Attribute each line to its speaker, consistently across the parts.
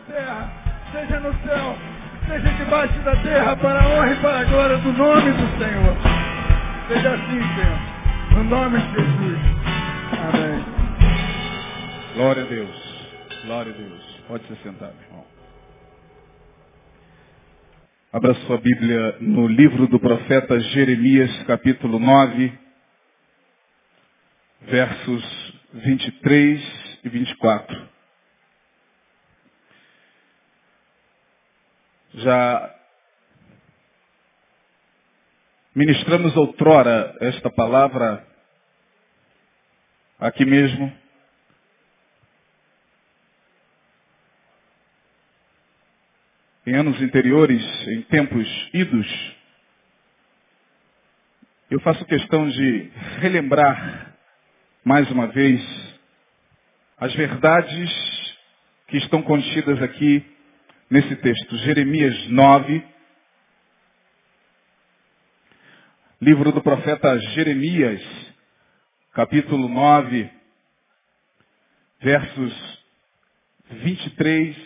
Speaker 1: terra, seja no céu, seja debaixo da terra, para a honra e para a glória do nome do Senhor. Seja assim, Senhor. No nome de Jesus. Amém.
Speaker 2: Glória a Deus. Glória a Deus. Pode se sentar, meu irmão. Abra sua Bíblia no livro do profeta Jeremias, capítulo 9, versos 23 e 24. Já ministramos outrora esta palavra aqui mesmo. Em anos anteriores, em tempos idos, eu faço questão de relembrar mais uma vez as verdades que estão contidas aqui nesse texto. Jeremias 9, livro do profeta Jeremias, capítulo 9, versos 23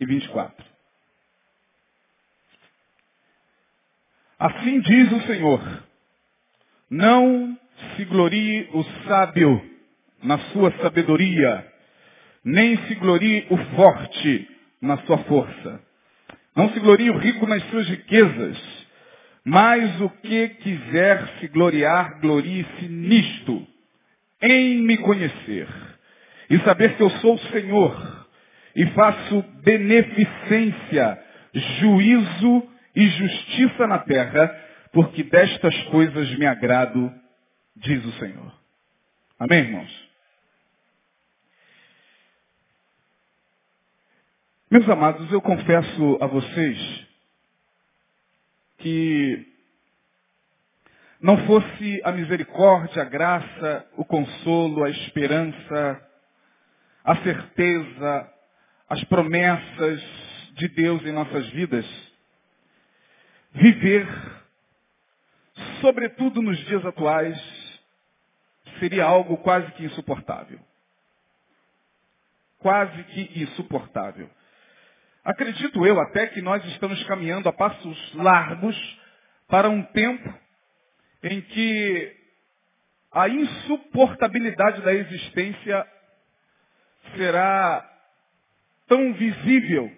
Speaker 2: e 24. Assim diz o Senhor, não se glorie o sábio na sua sabedoria, nem se glorie o forte na sua força. Não se glorie o rico nas suas riquezas, mas o que quiser se gloriar, glorie-se nisto, em me conhecer, e saber que eu sou o Senhor, e faço beneficência, juízo e justiça na terra, porque destas coisas me agrado, diz o Senhor. Amém, irmãos? Meus amados, eu confesso a vocês que não fosse a misericórdia, a graça, o consolo, a esperança, a certeza, as promessas de Deus em nossas vidas, viver, sobretudo nos dias atuais, seria algo quase que insuportável. Quase que insuportável. Acredito eu até que nós estamos caminhando a passos largos para um tempo em que a insuportabilidade da existência será tão visível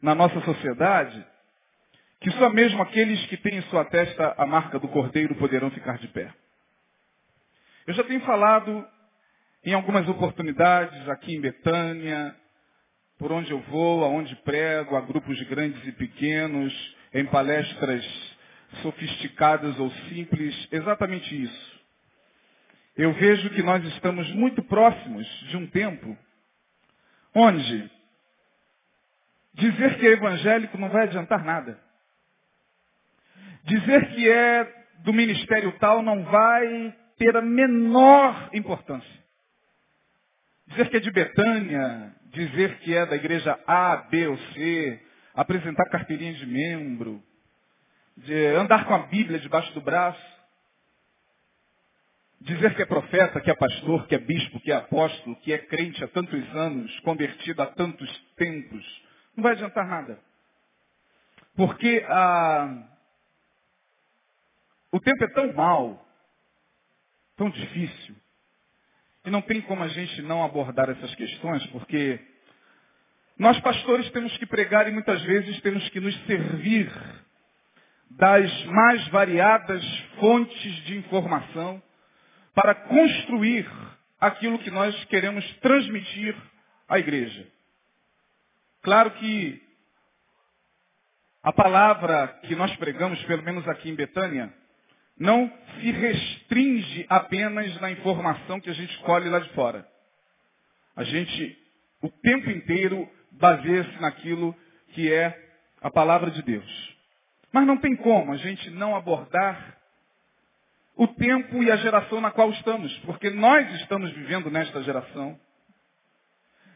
Speaker 2: na nossa sociedade que só mesmo aqueles que têm em sua testa a marca do cordeiro poderão ficar de pé. Eu já tenho falado em algumas oportunidades aqui em Betânia, por onde eu vou, aonde prego, a grupos grandes e pequenos, em palestras sofisticadas ou simples, exatamente isso. Eu vejo que nós estamos muito próximos de um tempo onde dizer que é evangélico não vai adiantar nada. Dizer que é do ministério tal não vai ter a menor importância. Dizer que é de Betânia, dizer que é da igreja A, B ou C, apresentar carteirinha de membro, de andar com a Bíblia debaixo do braço, dizer que é profeta, que é pastor, que é bispo, que é apóstolo, que é crente há tantos anos, convertido há tantos tempos, não vai adiantar nada. Porque ah, o tempo é tão mau, tão difícil, e não tem como a gente não abordar essas questões, porque nós pastores temos que pregar e muitas vezes temos que nos servir das mais variadas fontes de informação para construir aquilo que nós queremos transmitir à igreja. Claro que a palavra que nós pregamos, pelo menos aqui em Betânia, não se restringe apenas na informação que a gente colhe lá de fora. A gente, o tempo inteiro, baseia-se naquilo que é a palavra de Deus. Mas não tem como a gente não abordar o tempo e a geração na qual estamos, porque nós estamos vivendo nesta geração.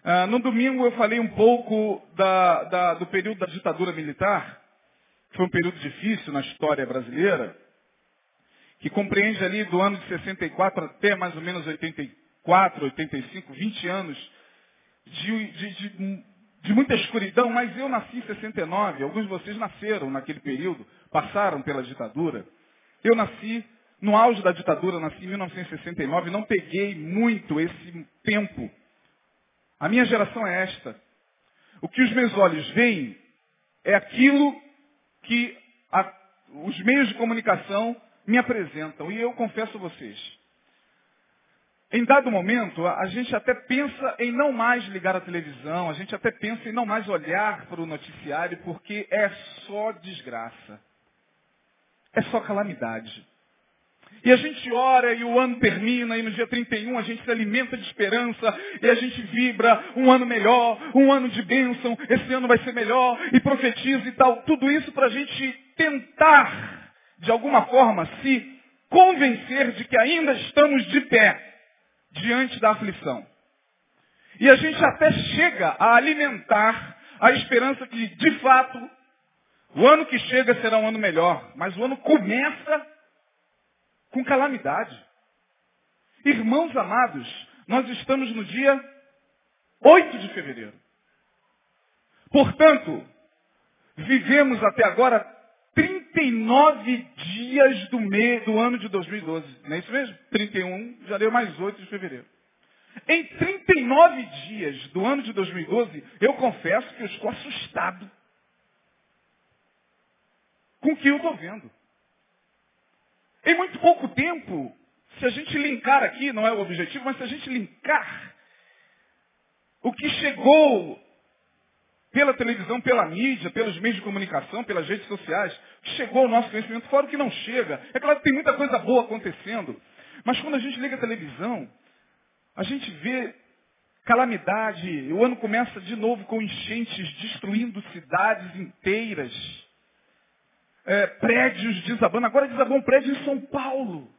Speaker 2: Ah, no domingo eu falei um pouco da, da, do período da ditadura militar, que foi um período difícil na história brasileira que compreende ali do ano de 64 até mais ou menos 84, 85, 20 anos de, de, de de muita escuridão, mas eu nasci em 69, alguns de vocês nasceram naquele período, passaram pela ditadura. Eu nasci no auge da ditadura, nasci em 1969, não peguei muito esse tempo. A minha geração é esta. O que os meus olhos veem é aquilo que a, os meios de comunicação me apresentam. E eu confesso a vocês, em dado momento, a gente até pensa em não mais ligar a televisão, a gente até pensa em não mais olhar para o noticiário, porque é só desgraça. É só calamidade. E a gente ora e o ano termina e no dia 31 a gente se alimenta de esperança e a gente vibra um ano melhor, um ano de bênção, esse ano vai ser melhor e profetiza e tal. Tudo isso para a gente tentar, de alguma forma, se convencer de que ainda estamos de pé diante da aflição. E a gente até chega a alimentar a esperança que, de fato, o ano que chega será um ano melhor. Mas o ano começa com calamidade. Irmãos amados, nós estamos no dia 8 de fevereiro. Portanto, vivemos até agora 39 dias do, mês, do ano de 2012. Não é isso mesmo? 31, já deu mais 8 de fevereiro. Em 39 dias do ano de 2012, eu confesso que eu estou assustado com o que eu estou vendo. Em muito pouco tempo, se a gente linkar aqui, não é o objetivo, mas se a gente linkar o que chegou pela televisão, pela mídia, pelos meios de comunicação, pelas redes sociais, chegou ao nosso conhecimento, fora o que não chega. É claro que tem muita coisa boa acontecendo, mas quando a gente liga a televisão, a gente vê calamidade, o ano começa de novo com enchentes destruindo cidades inteiras, é, prédios desabando. Agora desabou um prédio em São Paulo.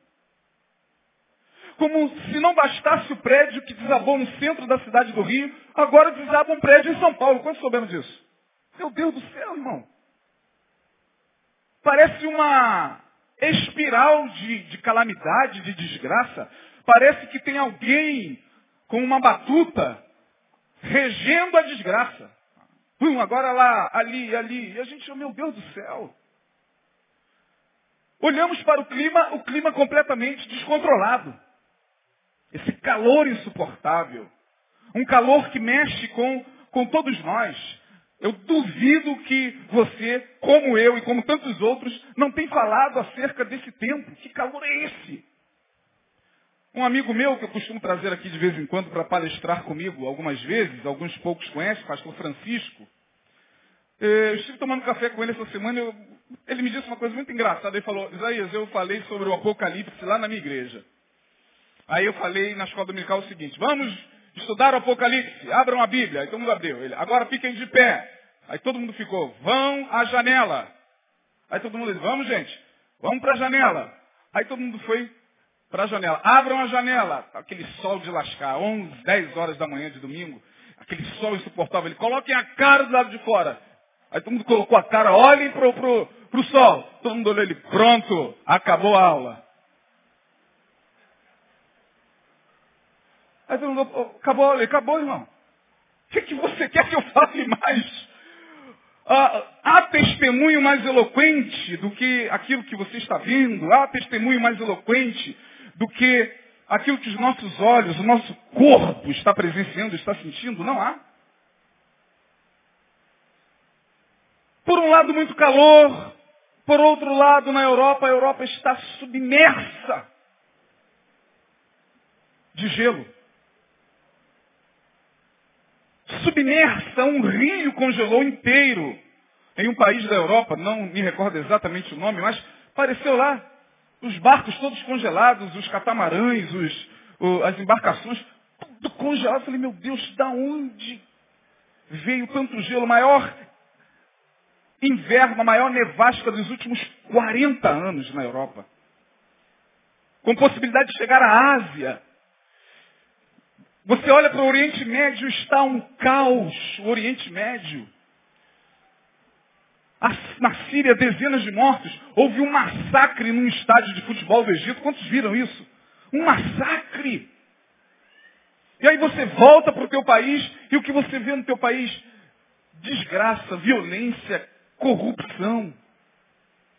Speaker 2: Como se não bastasse o prédio que desabou no centro da cidade do Rio, agora desaba um prédio em São Paulo. Quantos souberam disso? Meu Deus do céu, irmão. Parece uma espiral de, de calamidade, de desgraça. Parece que tem alguém com uma batuta regendo a desgraça. Hum, agora lá, ali, ali. E a gente, meu Deus do céu. Olhamos para o clima, o clima completamente descontrolado. Esse calor insuportável. Um calor que mexe com, com todos nós. Eu duvido que você, como eu e como tantos outros, não tem falado acerca desse tempo. Que calor é esse? Um amigo meu que eu costumo trazer aqui de vez em quando para palestrar comigo algumas vezes, alguns poucos conhecem, pastor Francisco. Eh, eu estive tomando café com ele essa semana, eu, ele me disse uma coisa muito engraçada. Ele falou, Isaías, eu falei sobre o Apocalipse lá na minha igreja. Aí eu falei na escola dominical o seguinte, vamos estudar o Apocalipse, abram a Bíblia. Aí todo mundo abriu. Ele, agora fiquem de pé. Aí todo mundo ficou, vão à janela. Aí todo mundo disse, vamos gente, vamos para a janela. Aí todo mundo foi para a janela. Abram a janela. Aquele sol de lascar, 11, 10 horas da manhã de domingo. Aquele sol insuportável. Ele, coloquem a cara do lado de fora. Aí todo mundo colocou a cara, olhem para o sol. Todo mundo olhou ele, pronto, acabou a aula. Aí mundo, acabou, acabou, irmão. O que, que você quer que eu fale mais? Ah, há testemunho mais eloquente do que aquilo que você está vendo? Há testemunho mais eloquente do que aquilo que os nossos olhos, o nosso corpo está presenciando, está sentindo? Não há. Por um lado, muito calor. Por outro lado, na Europa, a Europa está submersa de gelo submersa, um rio congelou inteiro em um país da Europa, não me recordo exatamente o nome, mas apareceu lá os barcos todos congelados, os catamarãs, os, o, as embarcações, tudo congelado. Eu falei, meu Deus, da onde veio tanto gelo? Maior inverno, a maior nevasca dos últimos 40 anos na Europa. Com possibilidade de chegar à Ásia. Você olha para o Oriente Médio, está um caos. O Oriente Médio. Na Síria, dezenas de mortos. Houve um massacre num estádio de futebol do Egito. Quantos viram isso? Um massacre. E aí você volta para o teu país e o que você vê no teu país? desgraça, violência, corrupção,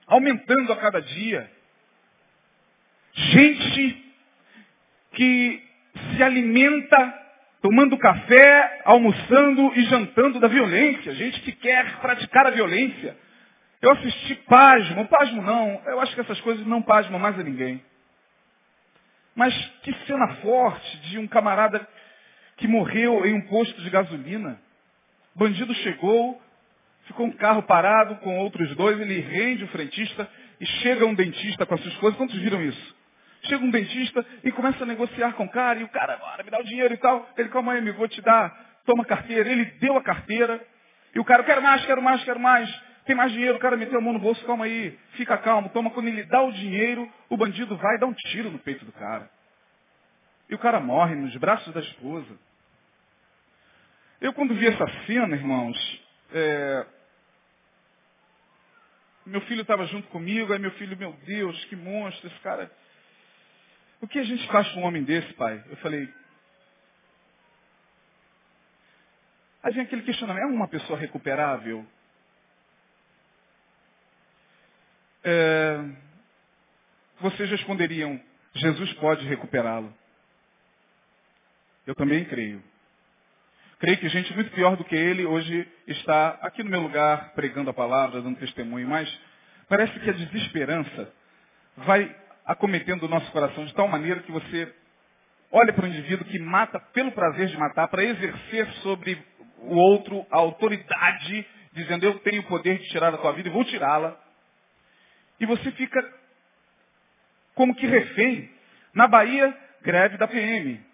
Speaker 2: aumentando a cada dia. Gente que se alimenta tomando café, almoçando e jantando da violência. Gente que quer praticar a violência. Eu assisti pasmo, pasmo não, eu acho que essas coisas não pasmam mais a ninguém. Mas que cena forte de um camarada que morreu em um posto de gasolina. Bandido chegou, ficou um carro parado com outros dois, ele rende o frentista e chega um dentista com a sua esposa. Quantos viram isso? Chega um dentista e começa a negociar com o cara, e o cara, bora, me dá o dinheiro e tal. Ele, calma aí, amigo, vou te dar, toma a carteira. Ele deu a carteira, e o cara, quero mais, quero mais, quero mais. Tem mais dinheiro, o cara meteu a mão no bolso, calma aí, fica calmo, toma. Quando ele dá o dinheiro, o bandido vai dá um tiro no peito do cara. E o cara morre nos braços da esposa. Eu quando vi essa cena, irmãos, é... meu filho estava junto comigo, aí meu filho, meu Deus, que monstro, esse cara. O que a gente faz com um homem desse, pai? Eu falei. Aí vem aquele questionamento, é uma pessoa recuperável? É... Vocês responderiam, Jesus pode recuperá-lo. Eu também creio. Creio que gente muito pior do que ele hoje está aqui no meu lugar pregando a palavra, dando testemunho, mas parece que a desesperança vai acometendo o nosso coração de tal maneira que você olha para o indivíduo que mata pelo prazer de matar, para exercer sobre o outro a autoridade, dizendo eu tenho o poder de tirar a tua vida e vou tirá-la. E você fica como que refém. Na Bahia, greve da PM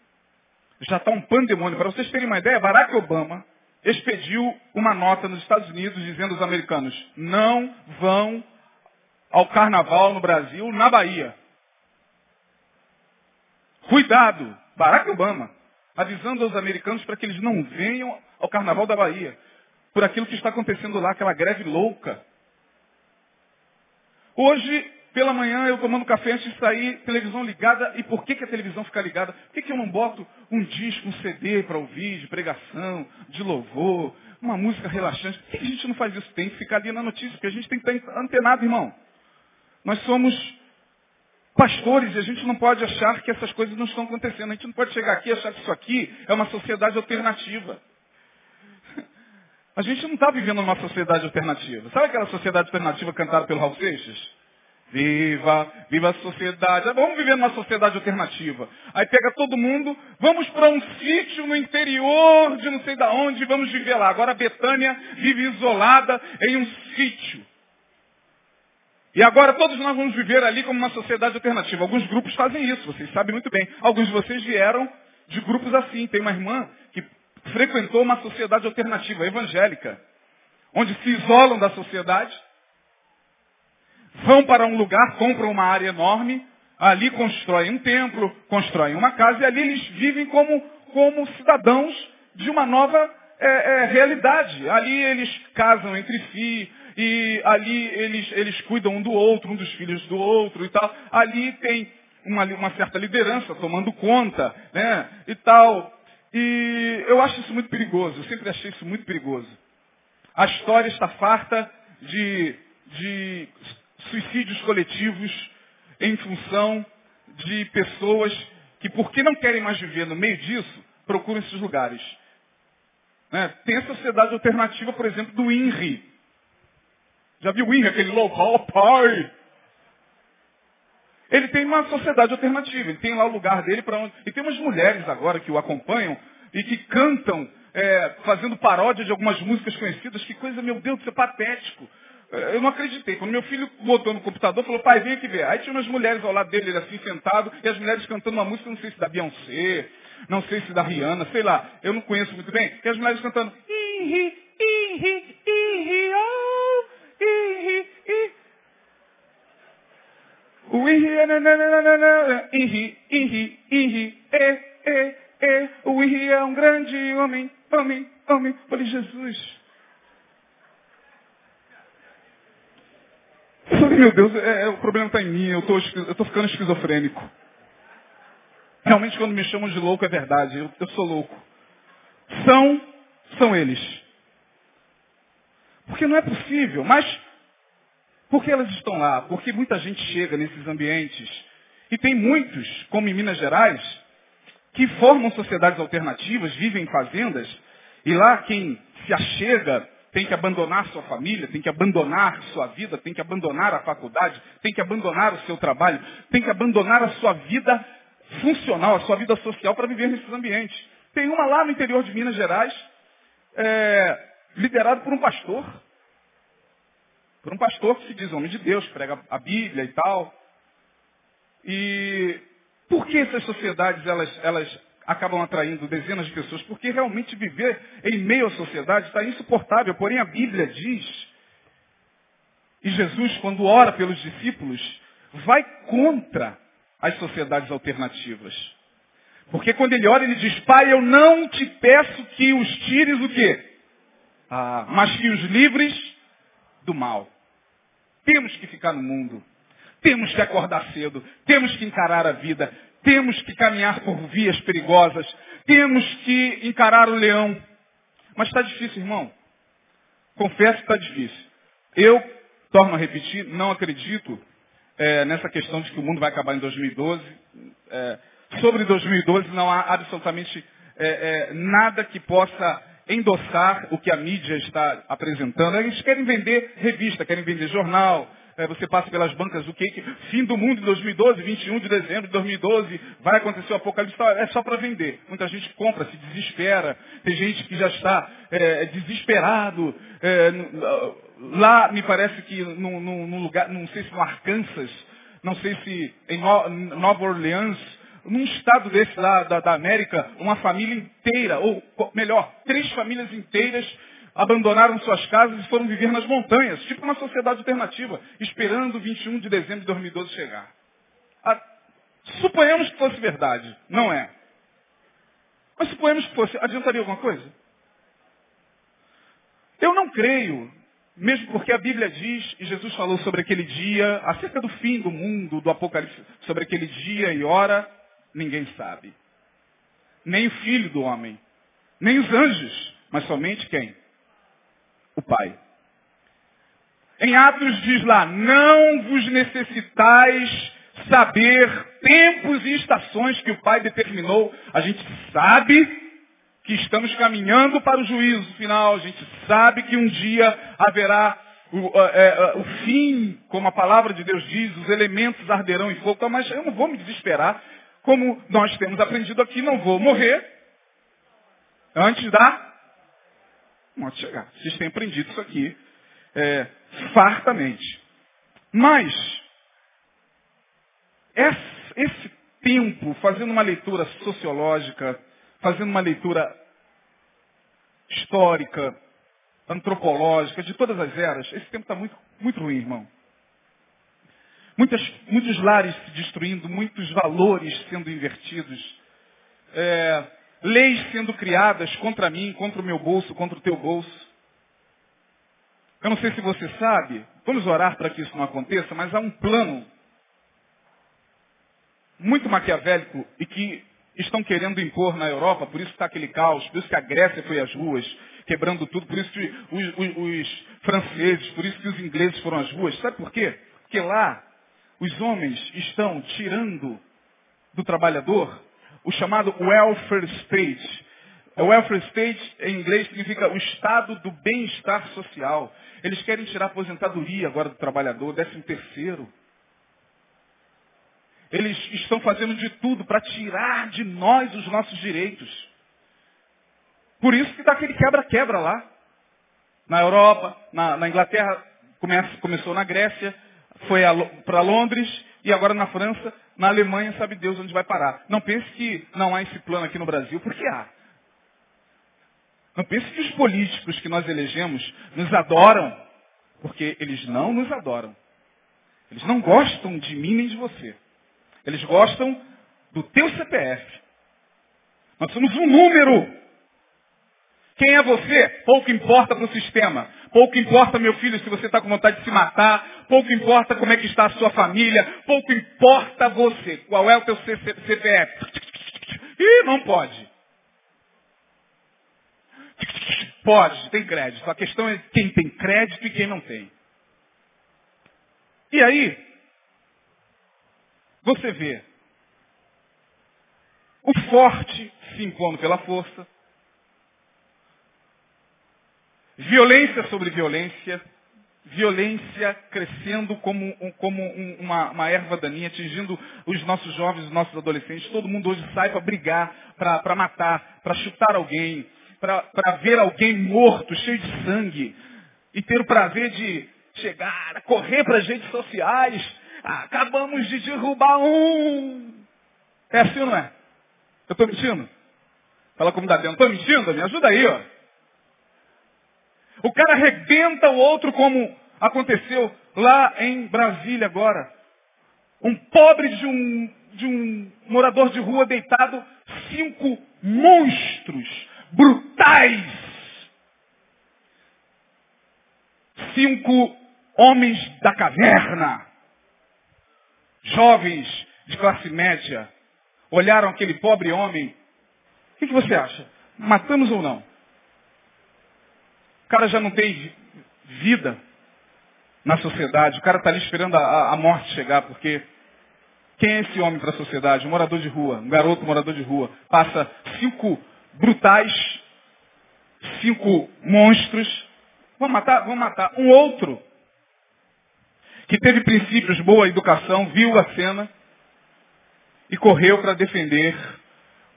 Speaker 2: já está um pandemônio. Para vocês terem uma ideia, Barack Obama expediu uma nota nos Estados Unidos dizendo aos americanos, não vão ao carnaval no Brasil, na Bahia. Cuidado, Barack Obama, avisando aos americanos para que eles não venham ao carnaval da Bahia, por aquilo que está acontecendo lá, aquela greve louca. Hoje, pela manhã eu tomando café antes de sair, televisão ligada. E por que, que a televisão fica ligada? Por que, que eu não boto um disco, um CD para ouvir, de pregação, de louvor, uma música relaxante? Por que, que a gente não faz isso? Tem que ficar ali na notícia, porque a gente tem que estar antenado, irmão. Nós somos pastores a gente não pode achar que essas coisas não estão acontecendo. A gente não pode chegar aqui e achar que isso aqui é uma sociedade alternativa. A gente não está vivendo numa sociedade alternativa. Sabe aquela sociedade alternativa cantada pelo Raul Seixas? Viva, viva a sociedade. Vamos viver numa sociedade alternativa. Aí pega todo mundo, vamos para um sítio no interior de não sei da onde, vamos viver lá. Agora a Betânia vive isolada em um sítio. E agora todos nós vamos viver ali como uma sociedade alternativa. Alguns grupos fazem isso, vocês sabem muito bem. Alguns de vocês vieram de grupos assim. Tem uma irmã que frequentou uma sociedade alternativa, evangélica, onde se isolam da sociedade vão para um lugar, compram uma área enorme, ali constroem um templo, constroem uma casa e ali eles vivem como, como cidadãos de uma nova é, é, realidade. Ali eles casam entre si, e ali eles, eles cuidam um do outro, um dos filhos do outro e tal. Ali tem uma, uma certa liderança tomando conta, né? E tal. E eu acho isso muito perigoso, eu sempre achei isso muito perigoso. A história está farta de, de suicídios coletivos em função de pessoas que, porque não querem mais viver no meio disso, procuram esses lugares. Né? Tem a sociedade alternativa, por exemplo, do INRI. Já viu o INRI, aquele local, pai? Ele tem uma sociedade alternativa, ele tem lá o lugar dele para onde. E tem umas mulheres agora que o acompanham e que cantam, é, fazendo paródia de algumas músicas conhecidas. Que coisa, meu Deus, isso é patético. Eu não acreditei. Quando meu filho botou no computador, falou, pai, vem aqui ver. Aí tinha umas mulheres ao lado dele, ele assim, sentado, e as mulheres cantando uma música, não sei se da Beyoncé, não sei se da Rihanna, sei lá. Eu não conheço muito bem. E as mulheres cantando, ihi, ihi, ihi, oh, O ihi é um grande homem, homem, homem. Falei, Jesus. Falei, meu Deus, é, é, o problema está em mim, eu estou ficando esquizofrênico. Realmente quando me chamam de louco é verdade, eu, eu sou louco. São, são eles. Porque não é possível. Mas por que elas estão lá? Porque muita gente chega nesses ambientes. E tem muitos, como em Minas Gerais, que formam sociedades alternativas, vivem em fazendas, e lá quem se achega tem que abandonar sua família, tem que abandonar sua vida, tem que abandonar a faculdade, tem que abandonar o seu trabalho, tem que abandonar a sua vida funcional, a sua vida social para viver nesses ambientes. Tem uma lá no interior de Minas Gerais, é, liderado por um pastor. Por um pastor que se diz homem de Deus, prega a Bíblia e tal. E por que essas sociedades elas, elas acabam atraindo dezenas de pessoas? Porque realmente viver em meio à sociedade está insuportável. Porém, a Bíblia diz, e Jesus, quando ora pelos discípulos, vai contra as sociedades alternativas. Porque quando ele ora, ele diz, Pai, eu não te peço que os tires o quê? Ah, mas que os livres do mal. Temos que ficar no mundo. Temos que acordar cedo. Temos que encarar a vida. Temos que caminhar por vias perigosas. Temos que encarar o leão. Mas está difícil, irmão. Confesso que está difícil. Eu, torno a repetir, não acredito é, nessa questão de que o mundo vai acabar em 2012. É, sobre 2012 não há absolutamente é, é, nada que possa endossar o que a mídia está apresentando. Eles querem vender revista, querem vender jornal. É, você passa pelas bancas, o que, fim do mundo em 2012, 21 de dezembro de 2012, vai acontecer o apocalipse, é só para vender. Muita gente compra, se desespera. Tem gente que já está é, desesperado. É, lá, me parece que num, num, lugar, não sei se no Arkansas, não sei se em Nova Orleans, num estado desse lá da, da América, uma família inteira, ou melhor, três famílias inteiras abandonaram suas casas e foram viver nas montanhas, tipo uma sociedade alternativa, esperando o 21 de dezembro de 2012 chegar. A, suponhamos que fosse verdade, não é. Mas suponhamos que fosse, adiantaria alguma coisa? Eu não creio, mesmo porque a Bíblia diz, e Jesus falou sobre aquele dia, acerca do fim do mundo, do Apocalipse, sobre aquele dia e hora, ninguém sabe. Nem o filho do homem, nem os anjos, mas somente quem? O Pai. Em Atos diz lá, não vos necessitais saber tempos e estações que o Pai determinou. A gente sabe que estamos caminhando para o juízo final. A gente sabe que um dia haverá o, é, o, fim, como a palavra de Deus diz, os elementos arderão em fogo. Mas eu não vou me desesperar como nós temos aprendido aqui, não vou morrer antes da morte chegar. Vocês têm aprendido isso aqui é, fartamente. Mas, esse tempo, fazendo uma leitura sociológica, fazendo uma leitura histórica, antropológica, de todas as eras, esse tempo está muito, muito ruim, irmão. Muitas, muitos lares se destruindo, muitos valores sendo invertidos. É, leis sendo criadas contra mim, contra o meu bolso, contra o teu bolso. Eu não sei se você sabe, vamos orar para que isso não aconteça, mas há um plano muito maquiavélico e que estão querendo impor na Europa, por isso está aquele caos, por isso que a Grécia foi às ruas, quebrando tudo, por isso que os, os, os franceses, por isso que os ingleses foram às ruas. Sabe por quê? Porque lá os homens estão tirando do trabalhador o chamado welfare state. O welfare state, em inglês, significa o estado do bem-estar social. Eles querem tirar a aposentadoria agora do trabalhador, décimo terceiro. Eles estão fazendo de tudo para tirar de nós os nossos direitos. Por isso que está aquele quebra-quebra lá. Na Europa, na, na Inglaterra, começa, começou na Grécia, foi para Londres e agora na França, na Alemanha, sabe Deus onde vai parar. Não pense que não há esse plano aqui no Brasil, porque há. Não pense que os políticos que nós elegemos nos adoram, porque eles não nos adoram. Eles não gostam de mim nem de você. Eles gostam do teu CPF. Nós somos um número. Quem é você? Pouco importa para o sistema. Pouco importa, meu filho, se você está com vontade de se matar. Pouco importa como é que está a sua família. Pouco importa você. Qual é o teu CPF? Ih, não pode. Pode, tem crédito. A questão é quem tem crédito e quem não tem. E aí, você vê o forte se impondo pela força, violência sobre violência, violência crescendo como, como uma, uma, erva daninha, atingindo os nossos jovens, os nossos adolescentes. Todo mundo hoje sai para brigar, para matar, para chutar alguém, para ver alguém morto, cheio de sangue, e ter o prazer de chegar, correr para as redes sociais. Ah, acabamos de derrubar um. É assim não é? Eu estou mentindo? Fala como dá dentro. Estou mentindo? Me ajuda aí, ó. O cara arrebenta o outro como aconteceu lá em Brasília agora. Um pobre de um, de um morador de rua deitado, cinco monstros brutais. Cinco homens da caverna, jovens de classe média, olharam aquele pobre homem. O que, que você acha? Matamos ou não? Cara já não tem vida na sociedade. O cara está ali esperando a, a, morte chegar, porque quem é esse homem para a sociedade? Um morador de rua, um garoto morador de rua. Passa cinco brutais, cinco monstros. Vão matar? Vão matar. Um outro, que teve princípios, boa educação, viu a cena e correu para defender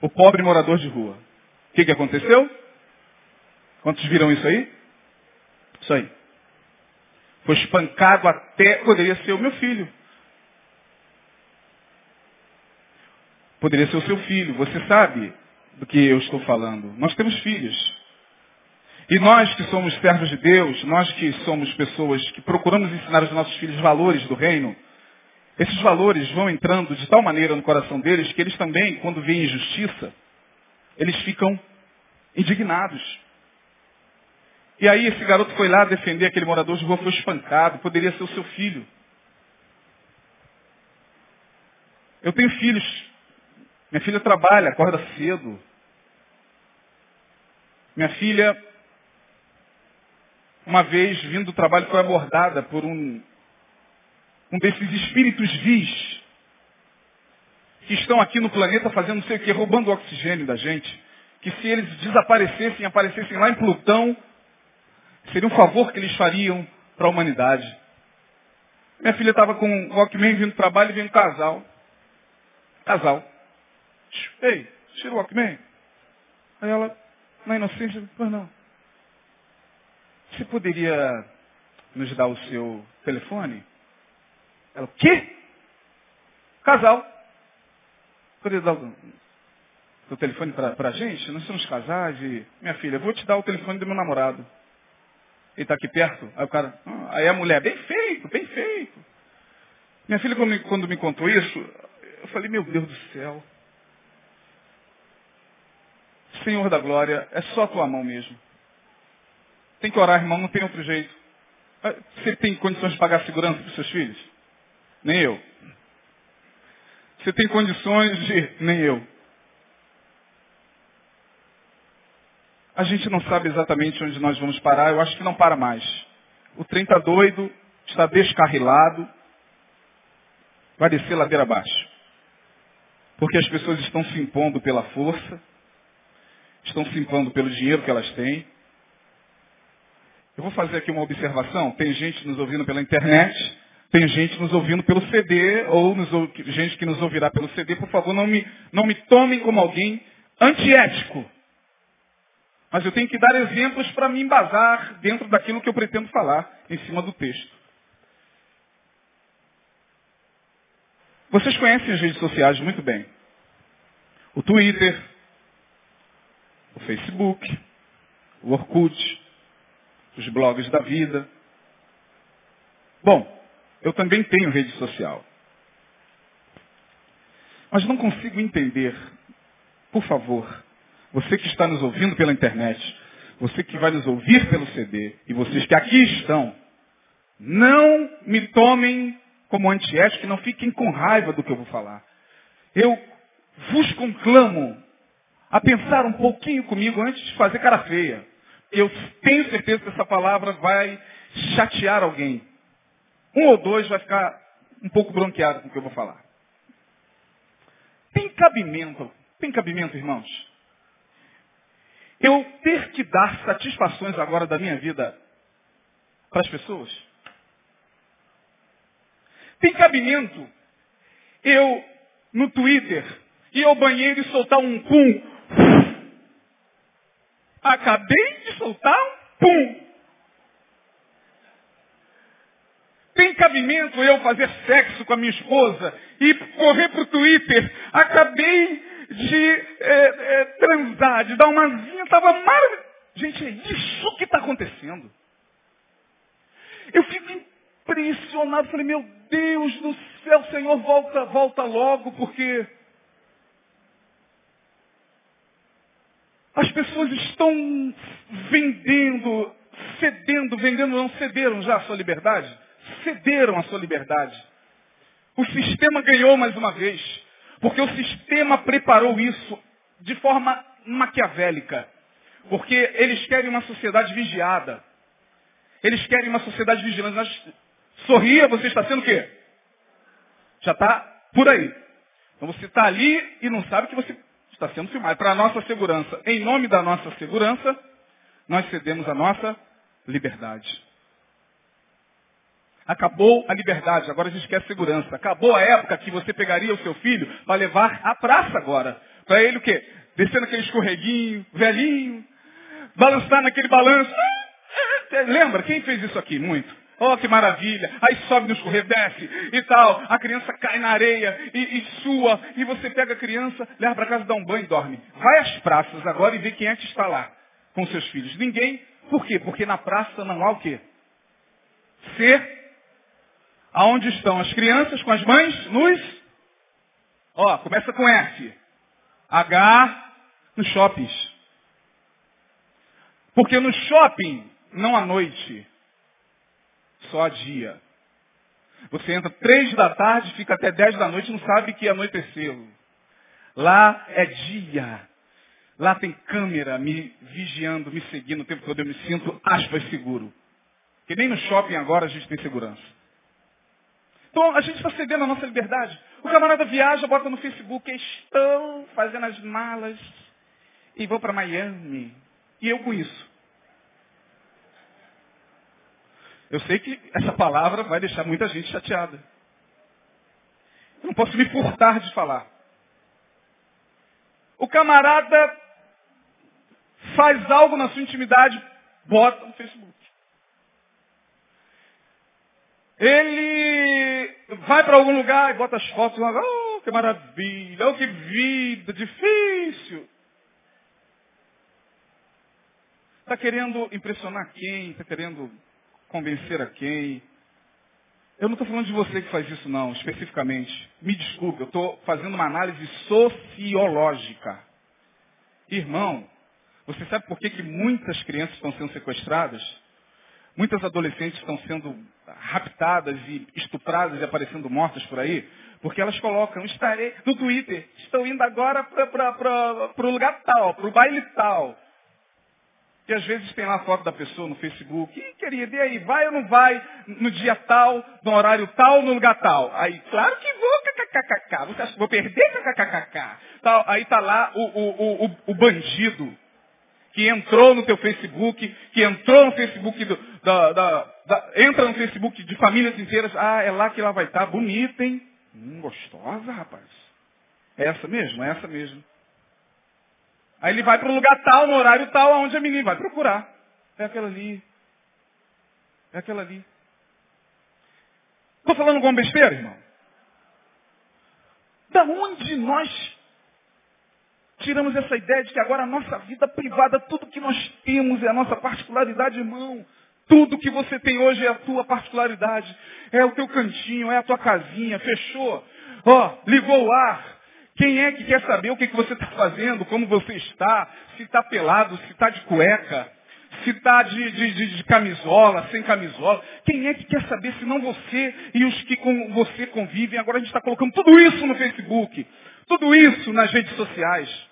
Speaker 2: o pobre morador de rua. O que, que aconteceu? Quantos viram isso aí? Aí. Foi espancado até, poderia ser o meu filho. Poderia ser o seu filho. Você sabe do que eu estou falando. Nós temos filhos. E nós que somos servos de Deus, nós que somos pessoas que procuramos ensinar aos nossos filhos valores do reino, esses valores vão entrando de tal maneira no coração deles que eles também, quando veem injustiça, eles ficam indignados. E aí esse garoto foi lá defender aquele morador de rua, foi espancado, poderia ser o seu filho. Eu tenho filhos. Minha filha trabalha, acorda cedo. Minha filha, uma vez vindo do trabalho, foi abordada por um, um desses espíritos vis que estão aqui no planeta fazendo não sei o que, roubando o oxigênio da gente. Que se eles desaparecessem, aparecessem lá em Plutão, Seria um favor que eles fariam para a humanidade. Minha filha estava com um Walkman vindo do trabalho e veio um casal. Casal. Ei, tira o Walkman. Aí ela, na inocência, pois não. Você poderia nos dar o seu telefone? Ela, o quê? Casal. Poderia dar o seu telefone para a gente? Nós somos casais e... Minha filha, vou te dar o telefone do meu namorado. Ele está aqui perto. Aí o cara, ah, aí a mulher, bem feito, bem feito. Minha filha, quando me, quando me contou isso, eu falei, meu Deus do céu. Senhor da glória, é só a tua mão mesmo. Tem que orar, irmão, não tem outro jeito. Ah, você tem condições de pagar segurança para os seus filhos? Nem eu. Você tem condições de. Nem eu. A gente não sabe exatamente onde nós vamos parar, eu acho que não para mais. O trem está doido, está descarrilado, vai descer ladeira abaixo. Porque as pessoas estão se impondo pela força, estão se impondo pelo dinheiro que elas têm. Eu vou fazer aqui uma observação. Tem gente nos ouvindo pela internet, tem gente nos ouvindo pelo CD, ou nos, gente que nos ouvirá pelo CD. Por favor, não me, não me tomem como alguém antiético. Mas eu tenho que dar exemplos para me embasar dentro daquilo que eu pretendo falar em cima do texto. Vocês conhecem as redes sociais muito bem. O Twitter, o Facebook, o Orkut, os blogs da vida. Bom, eu também tenho rede social. Mas não consigo entender, por favor, você que está nos ouvindo pela internet, você que vai nos ouvir pelo CD e vocês que aqui estão, não me tomem como antiético e não fiquem com raiva do que eu vou falar. Eu vos conclamo a pensar um pouquinho comigo antes de fazer cara feia. Eu tenho certeza que essa palavra vai chatear alguém. Um ou dois vai ficar um pouco bronqueado com o que eu vou falar. Tem cabimento, tem cabimento, irmãos? Eu ter que dar satisfações agora da minha vida para as pessoas? Tem cabimento eu, no Twitter, ir ao banheiro e soltar um pum? Acabei de soltar um pum. Tem cabimento eu fazer sexo com a minha esposa e correr para o Twitter? Acabei de é, é, transar, de dar uma zinha, estava maravilhoso. Gente, é isso que está acontecendo. Eu fico impressionado, falei, meu Deus do céu, Senhor, volta, volta logo, porque as pessoas estão vendendo, cedendo, vendendo, não cederam já a sua liberdade cederam a sua liberdade. O sistema ganhou mais uma vez, porque o sistema preparou isso de forma maquiavélica. Porque eles querem uma sociedade vigiada. Eles querem uma sociedade vigilante. Mas, sorria, você está sendo o quê? Já está por aí. Então você está ali e não sabe que você está sendo filmado. Para a nossa segurança, em nome da nossa segurança, nós cedemos a nossa liberdade. Acabou a liberdade, agora a gente quer segurança. Acabou a época que você pegaria o seu filho para levar à praça agora. Para ele o quê? Descer naquele escorreguinho, velhinho, balançar naquele balanço. Lembra? Quem fez isso aqui? Muito. Oh, que maravilha. Aí sobe no escorrego, desce e tal. A criança cai na areia e, e sua. E você pega a criança, leva para casa, dá um banho e dorme. Vai às praças agora e vê quem é que está lá com seus filhos. Ninguém. Por quê? Porque na praça não há o quê? Ser Aonde estão as crianças com as mães? Nos. Ó, começa com F. H nos shoppings. Porque no shopping não há noite, só há dia. Você entra três da tarde, fica até dez da noite, não sabe que anoiteceu. Lá é dia. Lá tem câmera me vigiando, me seguindo o tempo todo. Eu me sinto, aspas, seguro. Que nem no shopping agora a gente tem segurança. Então a gente está cedendo a nossa liberdade. O camarada viaja, bota no Facebook, estou fazendo as malas e vou para Miami. E eu com isso. Eu sei que essa palavra vai deixar muita gente chateada. Eu não posso me furtar de falar. O camarada faz algo na sua intimidade, bota no Facebook. Ele vai para algum lugar e bota as fotos, oh, que maravilha, oh, que vida difícil. Está querendo impressionar quem? Está querendo convencer a quem? Eu não estou falando de você que faz isso não, especificamente. Me desculpe, eu estou fazendo uma análise sociológica. Irmão, você sabe por que, que muitas crianças estão sendo sequestradas? Muitas adolescentes estão sendo raptadas e estupradas e aparecendo mortas por aí, porque elas colocam, estarei no Twitter, estou indo agora para o lugar tal, para o baile tal. E às vezes tem lá a foto da pessoa no Facebook, e querida, e aí, vai ou não vai no dia tal, no horário tal, no lugar tal? Aí, claro que vou, kkkk, vou perder, kkkk? Aí tá lá o, o, o, o bandido, que entrou no teu Facebook, que entrou no Facebook do, da, da, entra no Facebook de famílias inteiras, ah, é lá que ela vai estar, tá. bonita, hein? Hum, gostosa, rapaz. É essa mesmo, é essa mesmo. Aí ele vai para um lugar tal, no horário tal, aonde a menina vai procurar. É aquela ali. É aquela ali. Estou falando alguma besteira, irmão? Da onde nós tiramos essa ideia de que agora a nossa vida privada, tudo que nós temos é a nossa particularidade, irmão. Tudo que você tem hoje é a tua particularidade. É o teu cantinho, é a tua casinha, fechou. Ó, oh, ligou o ar. Quem é que quer saber o que, que você está fazendo, como você está, se está pelado, se está de cueca, se está de, de, de, de, camisola, sem camisola. Quem é que quer saber se não você e os que com você convivem? Agora a gente está colocando tudo isso no Facebook, tudo isso nas redes sociais.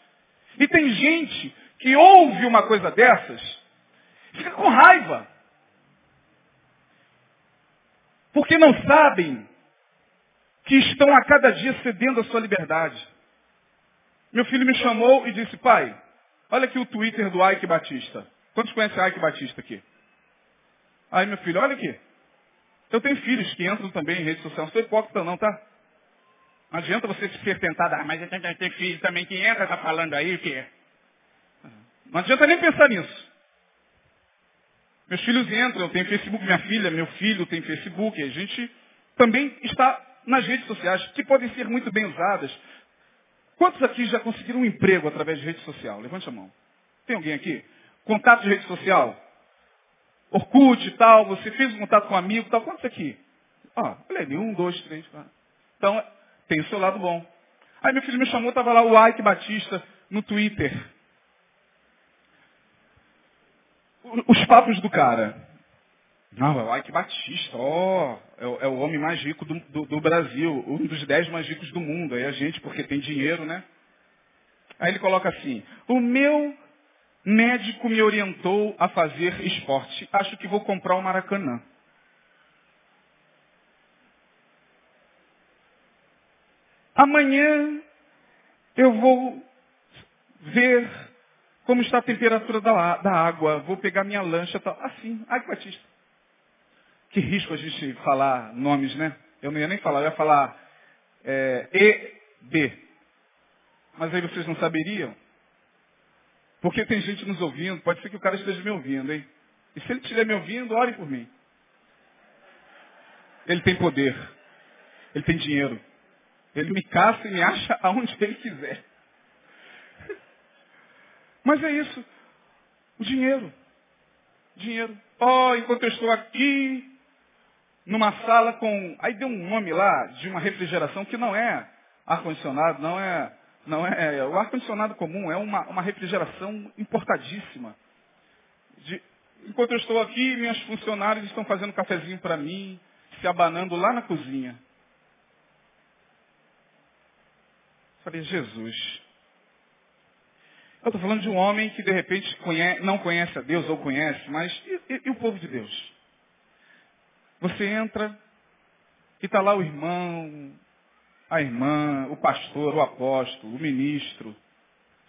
Speaker 2: E tem gente que ouve uma coisa dessas, fica com raiva. Porque não sabem que estão a cada dia cedendo a sua liberdade. Meu filho me chamou e disse, pai, olha aqui o Twitter do Ike Batista. Quantos conhecem Ike Batista aqui? Aí meu filho, olha aqui. Eu tenho filhos que entram também em rede social. Não sou hipócrita não, tá? Não adianta você ser tentado, ah, mas tenho filho também que entra, tá falando aí o quê? Não adianta nem pensar nisso. Meus filhos entram, eu tenho Facebook, minha filha, meu filho tem Facebook, a gente também está nas redes sociais, que podem ser muito bem usadas. Quantos aqui já conseguiram um emprego através de rede social? Levante a mão. Tem alguém aqui? Contato de rede social? Orkut e tal, você fez um contato com um amigo tal. Quantos aqui? Ah, olha ali, um, dois, três, quatro. Então, tem o seu lado bom. Aí meu filho me chamou, estava lá o Ike Batista no Twitter. Os papos do cara. Não, o Ike Batista, ó, oh, é, é, o homem mais rico do, do, do, Brasil, um dos dez mais ricos do mundo. Aí a gente, porque tem dinheiro, né? Aí ele coloca assim, o meu médico me orientou a fazer esporte. Acho que vou comprar o um Maracanã. Amanhã eu vou ver como está a temperatura da, da água. Vou pegar minha lancha. Tal. Assim, que Batista. Que risco a gente falar nomes, né? Eu não ia nem falar, eu ia falar é, EB. Mas aí vocês não saberiam. Porque tem gente nos ouvindo, pode ser que o cara esteja me ouvindo, hein? E se ele estiver me ouvindo, ore por mim. Ele tem poder. Ele tem dinheiro. Ele me caça e me acha aonde ele quiser. Mas é isso. O dinheiro. Dinheiro. Oh, enquanto eu estou aqui, numa sala com. Aí deu um nome lá de uma refrigeração que não é ar-condicionado, não é. Não é. O ar-condicionado comum é uma, uma refrigeração importadíssima. De, enquanto eu estou aqui, minhas funcionários estão fazendo cafezinho para mim, se abanando lá na cozinha. Falei, Jesus. Eu estou falando de um homem que de repente conhece, não conhece a Deus ou conhece, mas e, e, e o povo de Deus? Você entra e está lá o irmão, a irmã, o pastor, o apóstolo, o ministro,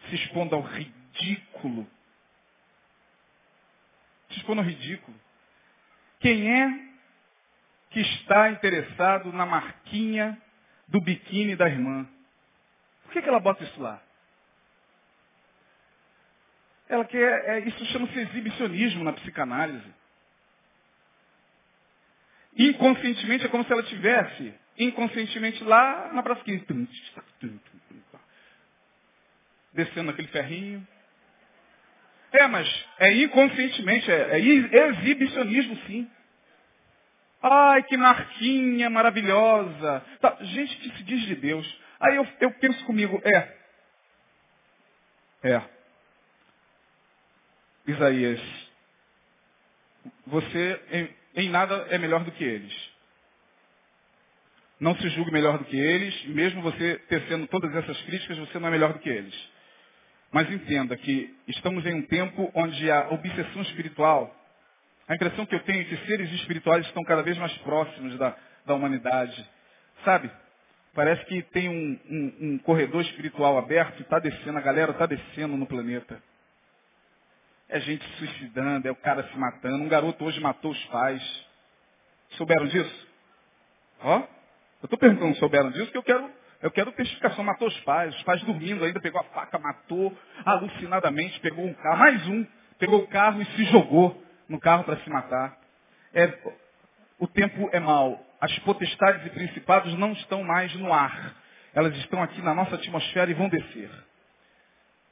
Speaker 2: se expondo ao ridículo. Se expondo ao ridículo. Quem é que está interessado na marquinha do biquíni da irmã? Por que, que ela bota isso lá? Ela quer, é, isso chama-se exibicionismo na psicanálise. Inconscientemente é como se ela tivesse inconscientemente lá na brasquinha. Descendo aquele ferrinho. É, mas é inconscientemente, é, é exibicionismo sim. Ai, que marquinha maravilhosa. Tá, gente que se diz de Deus. Aí eu, eu penso comigo, é. É. Isaías, você em, em nada é melhor do que eles. Não se julgue melhor do que eles, mesmo você tecendo todas essas críticas, você não é melhor do que eles. Mas entenda que estamos em um tempo onde a obsessão espiritual, a impressão que eu tenho é que seres espirituais estão cada vez mais próximos da, da humanidade. Sabe? Parece que tem um, um, um corredor espiritual aberto e está descendo, a galera está descendo no planeta. É gente suicidando, é o cara se matando. Um garoto hoje matou os pais. Souberam disso? Ó, eu estou perguntando se souberam disso, que eu quero, eu quero testificação. Matou os pais, os pais dormindo ainda, pegou a faca, matou, alucinadamente, pegou um carro, mais um, pegou o carro e se jogou no carro para se matar. É, o tempo é mau as potestades e principados não estão mais no ar. Elas estão aqui na nossa atmosfera e vão descer.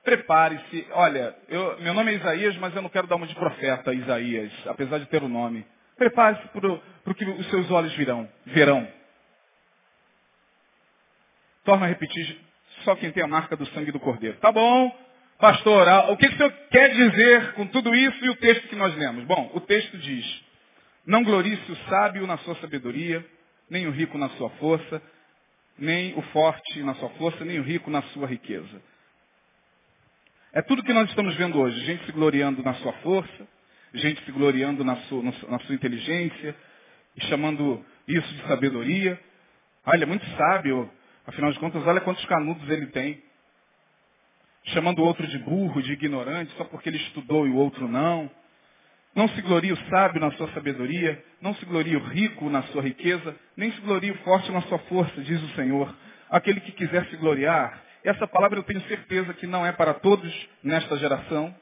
Speaker 2: Prepare-se. Olha, eu, meu nome é Isaías, mas eu não quero dar uma de profeta Isaías, apesar de ter o nome. Prepare-se para o que os seus olhos virão, verão. Torna a repetir, só quem tem a marca do sangue do cordeiro. Tá bom, pastor, ah, o que, o senhor quer dizer com tudo isso e o texto que nós lemos? Bom, o texto diz, não glorice o sábio na sua sabedoria, nem o rico na sua força, nem o forte na sua força, nem o rico na sua riqueza. É tudo que nós estamos vendo hoje. Gente se gloriando na sua força, gente se gloriando na sua, na sua inteligência, e chamando isso de sabedoria. Ah, ele é muito sábio, afinal de contas, olha quantos canudos ele tem. Chamando o outro de burro, de ignorante, só porque ele estudou e o outro não. Não se glorie o sábio na sua sabedoria, não se glorie o rico na sua riqueza, nem se glorie o forte na sua força, diz o Senhor. Aquele que quiser se gloriar, essa palavra eu tenho certeza que não é para todos nesta geração.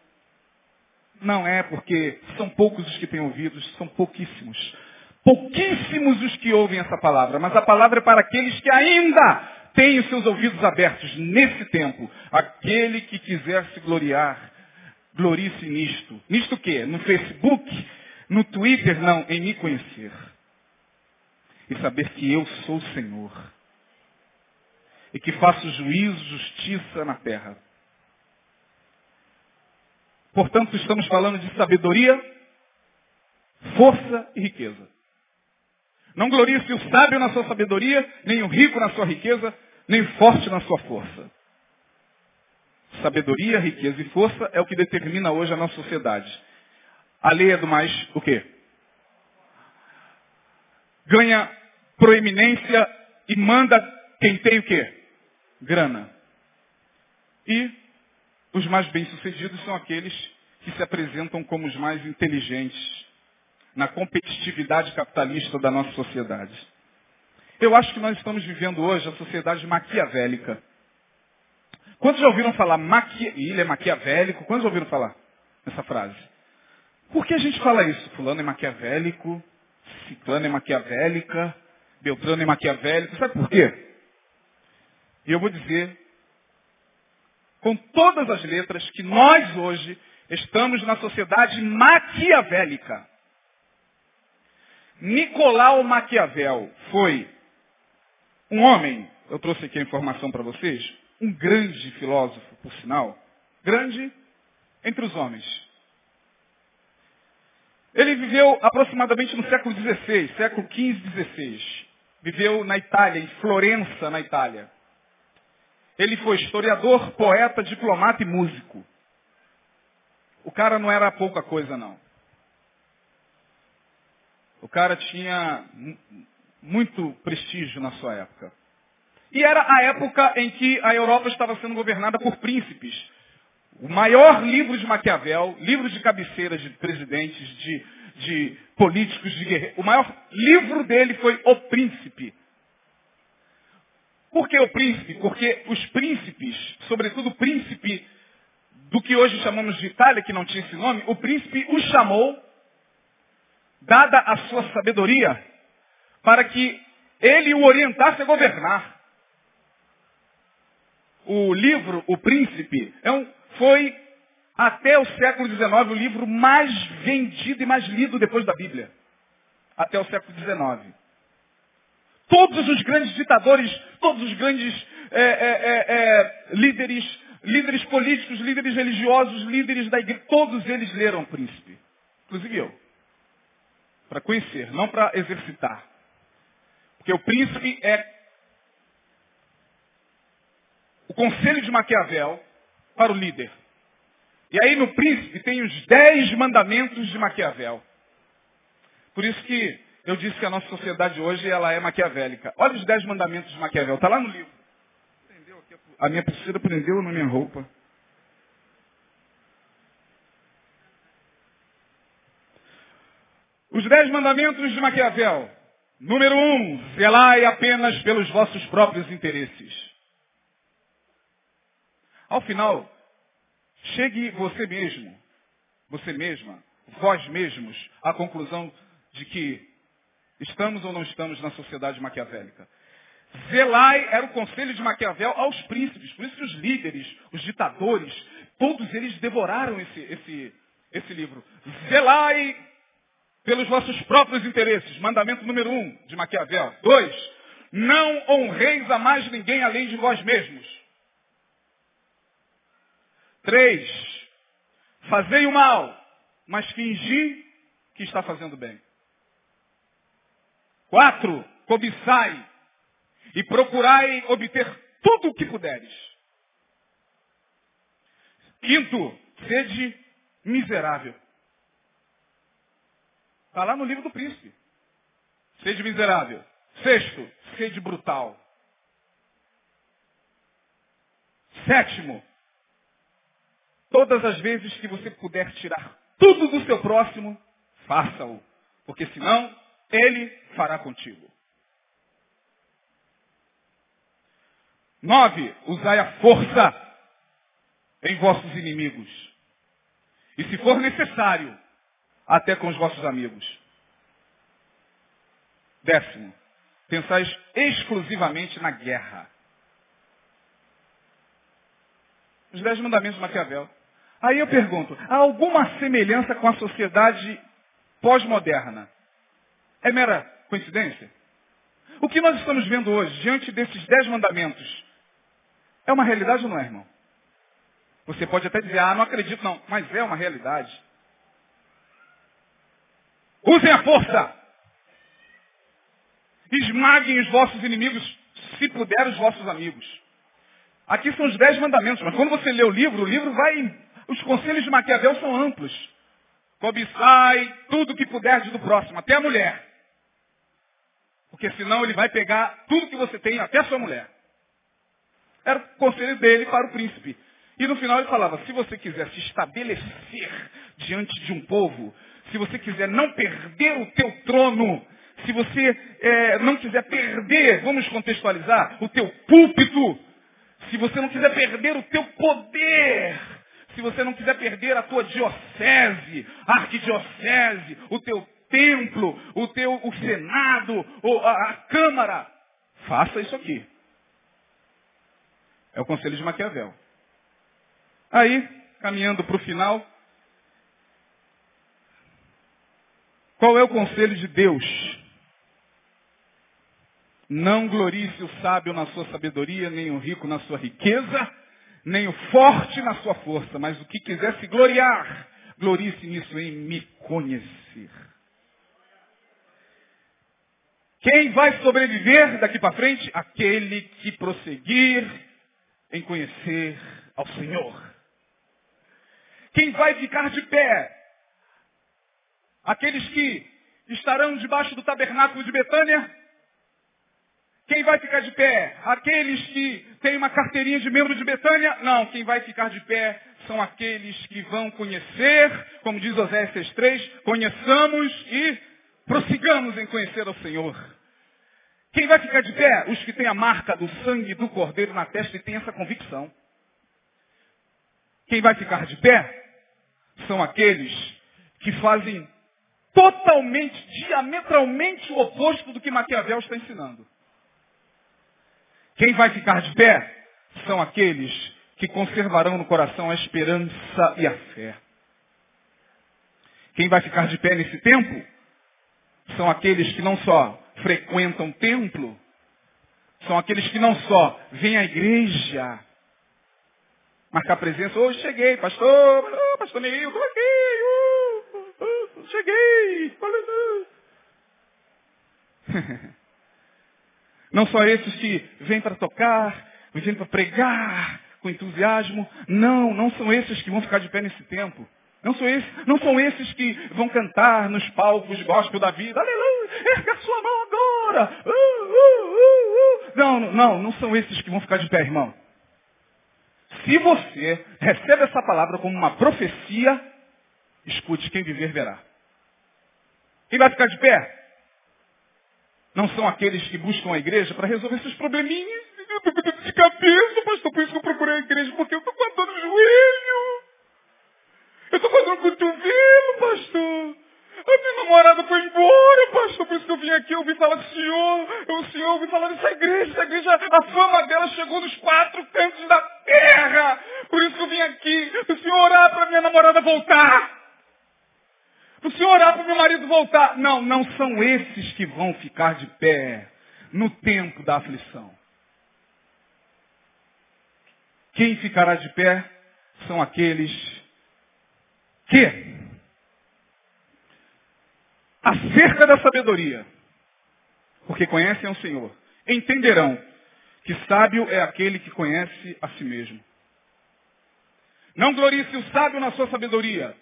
Speaker 2: Não é porque são poucos os que têm ouvidos, são pouquíssimos. Pouquíssimos os que ouvem essa palavra, mas a palavra é para aqueles que ainda têm os seus ouvidos abertos nesse tempo. Aquele que quiser se gloriar, glorie-se nisto. Nisto o quê? No Facebook? No Twitter? Não, em me conhecer. E saber que eu sou o Senhor. E que faço juízo, justiça na terra. Portanto, estamos falando de sabedoria, força e riqueza. Não glorie-se o sábio na sua sabedoria, nem o rico na sua riqueza, nem o forte na sua força. Sabedoria, riqueza e força é o que determina hoje a nossa sociedade. A lei é do mais o quê? Ganha proeminência e manda quem tem o quê? Grana. E os mais bem-sucedidos são aqueles que se apresentam como os mais inteligentes, na competitividade capitalista da nossa sociedade. Eu acho que nós estamos vivendo hoje a sociedade maquiavélica. Quantos já ouviram falar maqui... ele é maquiavélico? Quantos já ouviram falar essa frase? Por que a gente fala isso? Fulano é maquiavélico, ciclano é maquiavélica, Beltrano é maquiavélico. Sabe por quê? E eu vou dizer com todas as letras que nós hoje estamos na sociedade maquiavélica. Nicolau Maquiavel foi um homem, eu trouxe aqui a informação para vocês, um grande filósofo, por sinal, grande entre os homens. Ele viveu aproximadamente no século XVI, século XV, XVI. Viveu na Itália, em Florença, na Itália. Ele foi historiador, poeta, diplomata e músico. O cara não era pouca coisa, não. O cara tinha muito prestígio na sua época. E era a época em que a Europa estava sendo governada por príncipes. O maior livro de Maquiavel, livro de cabeceiras de presidentes, de, de políticos, de guerreiros. O maior livro dele foi O Príncipe. Por que o príncipe? Porque os príncipes, sobretudo o príncipe do que hoje chamamos de Itália, que não tinha esse nome, o príncipe o chamou dada a sua sabedoria, para que ele o orientasse a governar. O livro, O Príncipe, é um, foi até o século XIX o livro mais vendido e mais lido depois da Bíblia. Até o século XIX. Todos os grandes ditadores, todos os grandes é, é, é, é líderes, líderes políticos, líderes religiosos, líderes da igreja, todos eles leram o Príncipe. Inclusive eu para conhecer, não para exercitar. Porque o príncipe é o conselho de Maquiavel para o líder. E aí no príncipe tem os dez mandamentos de Maquiavel. Por isso que eu disse que a nossa sociedade hoje ela é maquiavélica. Olha os dez mandamentos de Maquiavel, está lá no livro. A minha pulseira prendeu na minha roupa. Os dez mandamentos de Maquiavel. Número um, zelai apenas pelos vossos próprios interesses. Ao final, chegue você mesmo, você mesma, vós mesmos, à conclusão de que estamos ou não estamos na sociedade maquiavélica. Zelai era o conselho de Maquiavel aos príncipes, por isso que os líderes, os ditadores, todos eles devoraram esse, esse, esse livro. Zelai pelos vossos próprios interesses. Mandamento número um de Maquiavel. Dois, não honreis a mais ninguém além de vós mesmos. Três, fazei o mal, mas fingi que está fazendo bem. Quatro, cobiçai e procurai obter tudo o que puderes. Quinto, sede miserável. Está lá no livro do príncipe. Sede miserável. Sexto, sede brutal. Sétimo, todas as vezes que você puder tirar tudo do seu próximo, faça-o. Porque senão, ele fará contigo. Nove, usai a força em vossos inimigos. E se for necessário, até com os vossos amigos. Décimo, pensais exclusivamente na guerra. Os dez mandamentos de Maquiavel. Aí eu pergunto, há alguma semelhança com a sociedade pós-moderna? É mera coincidência? O que nós estamos vendo hoje, diante desses dez mandamentos, é uma realidade ou não é, irmão? Você pode até dizer, ah, não acredito não, mas é uma realidade. Usem a força. Esmaguem os vossos inimigos, se puder, os vossos amigos. Aqui são os dez mandamentos, mas quando você lê o livro, o livro vai. Os conselhos de Maquiavel são amplos. Cobiçai tudo que puder do próximo, até a mulher. Porque senão ele vai pegar tudo que você tem, até sua mulher. Era o conselho dele para o príncipe. E no final ele falava, se você quiser se estabelecer diante de um povo, se você quiser não perder o teu trono, se você é, não quiser perder, vamos contextualizar, o teu púlpito, se você não quiser perder o teu poder, se você não quiser perder a tua diocese, arquidiocese, o teu templo, o teu o senado, a, a câmara, faça isso aqui. É o conselho de Maquiavel. Aí, caminhando para o final, qual é o conselho de Deus? Não glorie-se o sábio na sua sabedoria, nem o rico na sua riqueza, nem o forte na sua força, mas o que quiser se gloriar, glorie-se nisso em me conhecer. Quem vai sobreviver daqui para frente? Aquele que prosseguir em conhecer ao Senhor. Quem vai ficar de pé? Aqueles que estarão debaixo do tabernáculo de Betânia? Quem vai ficar de pé? Aqueles que têm uma carteirinha de membro de Betânia? Não, quem vai ficar de pé são aqueles que vão conhecer, como diz Oséias 6.3, conheçamos e prossigamos em conhecer ao Senhor. Quem vai ficar de pé? Os que têm a marca do sangue do cordeiro na testa e têm essa convicção. Quem vai ficar de pé? são aqueles que fazem totalmente, diametralmente o oposto do que Maquiavel está ensinando. Quem vai ficar de pé são aqueles que conservarão no coração a esperança e a fé. Quem vai ficar de pé nesse tempo são aqueles que não só frequentam templo, são aqueles que não só vêm à igreja, marcar presença. Hoje cheguei, pastor, oh, pastor Neil, estou aqui, uh, uh, cheguei. Não só esses que vêm para tocar, vêm para pregar com entusiasmo. Não, não são esses que vão ficar de pé nesse tempo. Não são esses, não são esses que vão cantar nos palcos gospel da vida. Aleluia, erga a sua mão agora. Uh, uh, uh, não, não, não são esses que vão ficar de pé, irmão. Se você recebe essa palavra como uma profecia, escute, quem viver verá. Quem vai ficar de pé? Não são aqueles que buscam a igreja para resolver seus probleminhas. Eu estou com de cabeça, pastor, por isso que eu procurei a igreja, porque eu estou com a dor no joelho. Eu estou com dor no cotovelo, pastor. A minha namorada foi embora, pastor, por isso que eu vim aqui, eu ouvi falar do Senhor, o Senhor ouvi falar dessa igreja, essa igreja, a fama dela chegou nos quatro cantos da terra, por isso que eu vim aqui, o Senhor orar para minha namorada voltar. O Senhor orar para meu marido voltar. Não, não são esses que vão ficar de pé no tempo da aflição. Quem ficará de pé são aqueles que acerca da sabedoria, porque conhecem o Senhor, entenderão que sábio é aquele que conhece a si mesmo. Não glorie-se o sábio na sua sabedoria,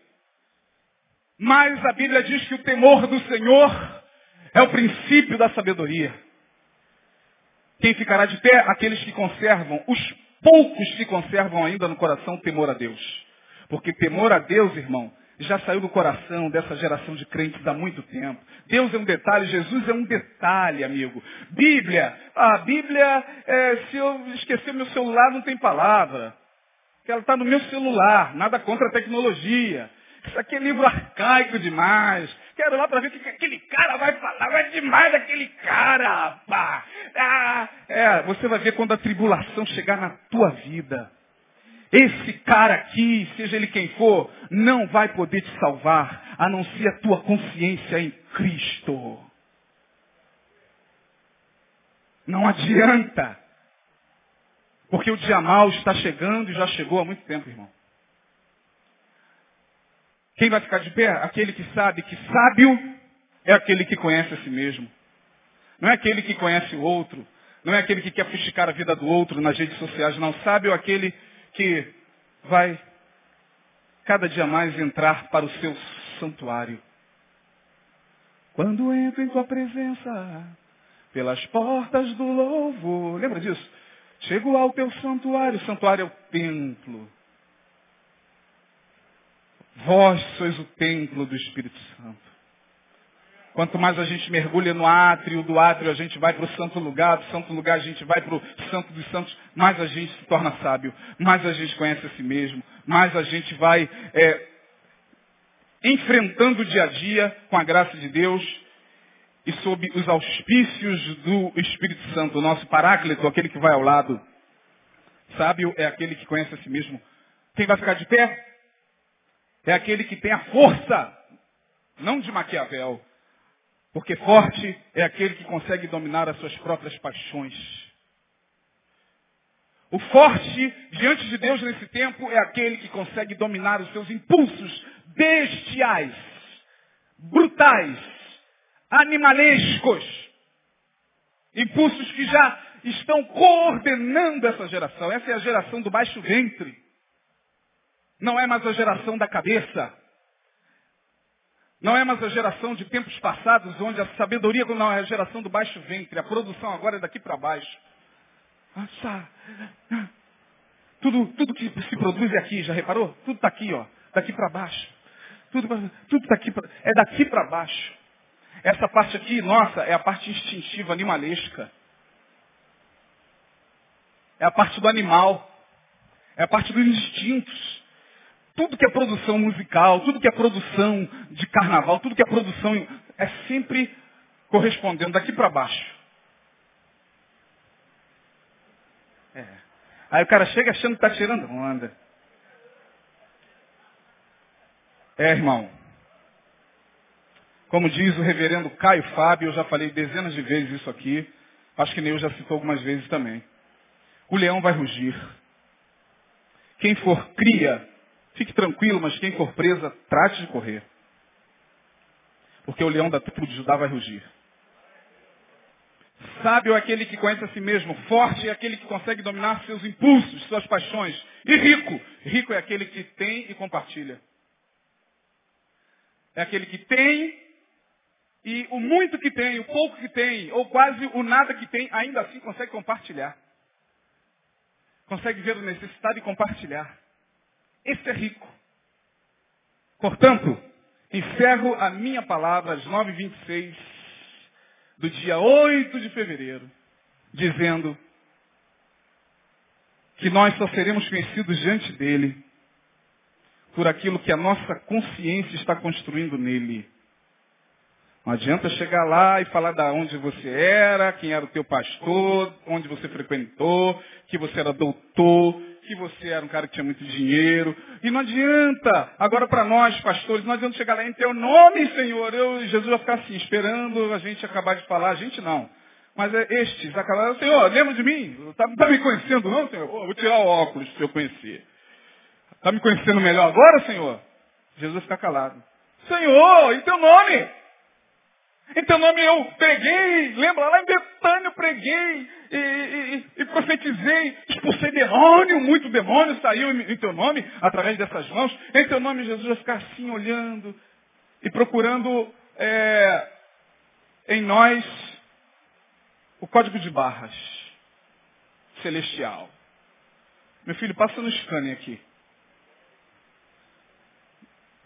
Speaker 2: mas a Bíblia diz que o temor do Senhor É o princípio da sabedoria. Quem ficará de pé? Aqueles que conservam, os poucos que conservam ainda no coração temor a Deus. Porque temor a Deus, irmão, já saiu do coração dessa geração de crentes há muito tempo. Deus é um detalhe, Jesus é um detalhe, amigo. Bíblia, a Bíblia, é, se eu esquecer meu celular, não tem palavra. Ela está no meu celular, nada contra a tecnologia. Isso aqui é livro arcaico demais. Quero lá para ver o que aquele cara vai falar. É demais daquele cara, rapaz. Ah, é, você vai ver quando a tribulação chegar na tua vida. Esse cara aqui, seja ele quem for, não vai poder te salvar, a não ser a tua consciência em Cristo. Não adianta. Porque o dia mal está chegando e já chegou há muito tempo, irmão. Quem vai ficar de pé? Aquele que sabe que sábio é aquele que conhece a si mesmo. Não é aquele que conhece o outro. Não é aquele que quer fustigar a vida do outro nas redes sociais. Não. Sábio é aquele que vai cada dia mais entrar para o seu santuário. Quando entro em tua presença, pelas portas do louvor, lembra disso? Chego ao teu santuário, o santuário é o templo. Vós sois o templo do Espírito Santo. Quanto mais a gente mergulha no átrio, do átrio a gente vai para o santo lugar, do santo lugar a gente vai para o santo dos santos, mais a gente se torna sábio, mais a gente conhece a si mesmo, mais a gente vai é, enfrentando o dia a dia com a graça de Deus e sob os auspícios do Espírito Santo, o nosso paráclito, aquele que vai ao lado. Sábio é aquele que conhece a si mesmo. Quem vai ficar de pé? É aquele que tem a força, não de Maquiavel, porque forte é aquele que consegue dominar as suas próprias paixões. O forte diante de Deus nesse tempo é aquele que consegue dominar os seus impulsos bestiais, brutais, animalescos. Impulsos que já estão coordenando essa geração. Essa é a geração do baixo ventre. Não é mais a geração da cabeça. Não é mais a geração de tempos passados, onde a sabedoria não é a geração do baixo ventre. A produção agora é daqui para baixo. Tudo, tudo que se produz é aqui, já reparou? Tudo está aqui, ó. Daqui para baixo. Tudo, tudo tá aqui pra, é daqui para baixo. Essa parte aqui, nossa, é a parte instintiva, animalesca. É a parte do animal. É a parte dos instintos tudo que é produção musical, tudo que é produção de carnaval, tudo que é produção é sempre correspondendo daqui para baixo. É. Aí o cara chega achando que está tirando onda. É, irmão. Como diz o reverendo Caio Fábio, eu já falei dezenas de vezes isso aqui. Acho que Neil já citou algumas vezes também. O leão vai rugir. Quem for cria Fique tranquilo, mas quem for presa, trate de correr. Porque o leão da tribo de Judá vai rugir. Sábio é aquele que conhece a si mesmo. Forte é aquele que consegue dominar seus impulsos, suas paixões. E rico. Rico é aquele que tem e compartilha. É aquele que tem e o muito que tem, o pouco que tem, ou quase o nada que tem, ainda assim consegue compartilhar. Consegue ver o necessitado e compartilhar. Esse é rico. Portanto, encerro a minha palavra às 9h26 do dia 8 de fevereiro, dizendo que nós só seremos conhecidos diante dele por aquilo que a nossa consciência está construindo nele. Não adianta chegar lá e falar da onde você era, quem era o teu pastor, onde você frequentou, que você era doutor, que você era um cara que tinha muito dinheiro. E não adianta, agora para nós, pastores, não adianta chegar lá em teu nome, Senhor. Eu, Jesus vai ficar assim, esperando a gente acabar de falar. A gente não. Mas é estes acabaram, Senhor, lembra de mim? Está tá me conhecendo não, Senhor? Oh, vou tirar o óculos para eu conhecer. Está me conhecendo melhor agora, Senhor? Jesus vai ficar calado. Senhor, em teu nome! Então nome eu preguei, lembra lá em Betânia eu preguei e, e, e, profetizei, expulsei demônio, muito demônio saiu em, em, teu nome, através dessas mãos. Em teu nome Jesus vai ficar assim olhando e procurando é, em nós o código de barras celestial. Meu filho, passa no scanner aqui.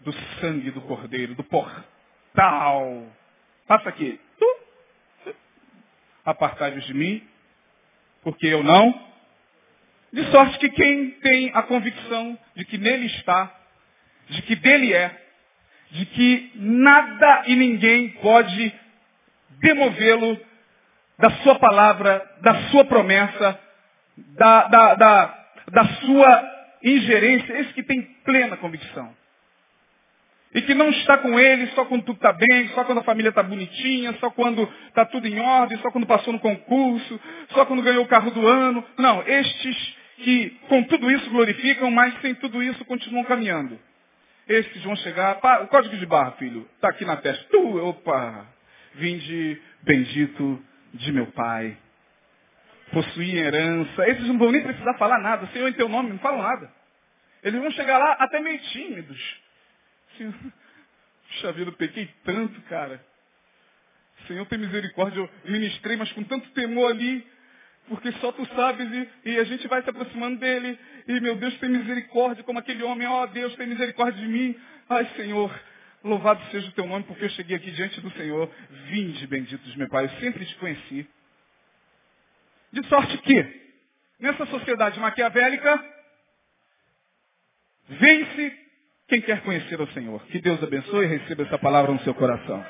Speaker 2: Do sangue do cordeiro, do portal. Passa aqui. Apartai-vos de mim, porque eu não. De sorte que quem tem a convicção de que nele está, de que dele é, de que nada e ninguém pode demovê-lo da sua palavra, da sua promessa, da, da, da, da sua ingerência, esse que tem plena convicção. E que não está com ele só quando tudo está bem, só quando a família está bonitinha, só quando está tudo em ordem, só quando passou no concurso, só quando ganhou o carro do ano. Não, estes que com tudo isso glorificam, mas sem tudo isso continuam caminhando. Estes vão chegar. o código de barra, filho, está aqui na testa. Tu, opa! Vinde bendito de meu Pai. Possuir herança. Esses não vão nem precisar falar nada. Senhor, em teu nome, não falam nada. Eles vão chegar lá até meio tímidos. Senhor, puxa vida, eu peguei tanto, cara. Senhor, tem misericórdia. Eu ministrei, mas com tanto temor ali porque só tu sabes e, e, a gente vai se aproximando dele. E meu Deus tem misericórdia, como aquele homem, ó oh, Deus tem misericórdia de mim. Ai Senhor, louvado seja o teu nome, porque eu cheguei aqui diante do Senhor. Vinde, benditos meu Pai, eu sempre te conheci. De sorte que, nessa sociedade maquiavélica, vence quem quer conhecer o Senhor. Que Deus abençoe e receba essa palavra no seu coração.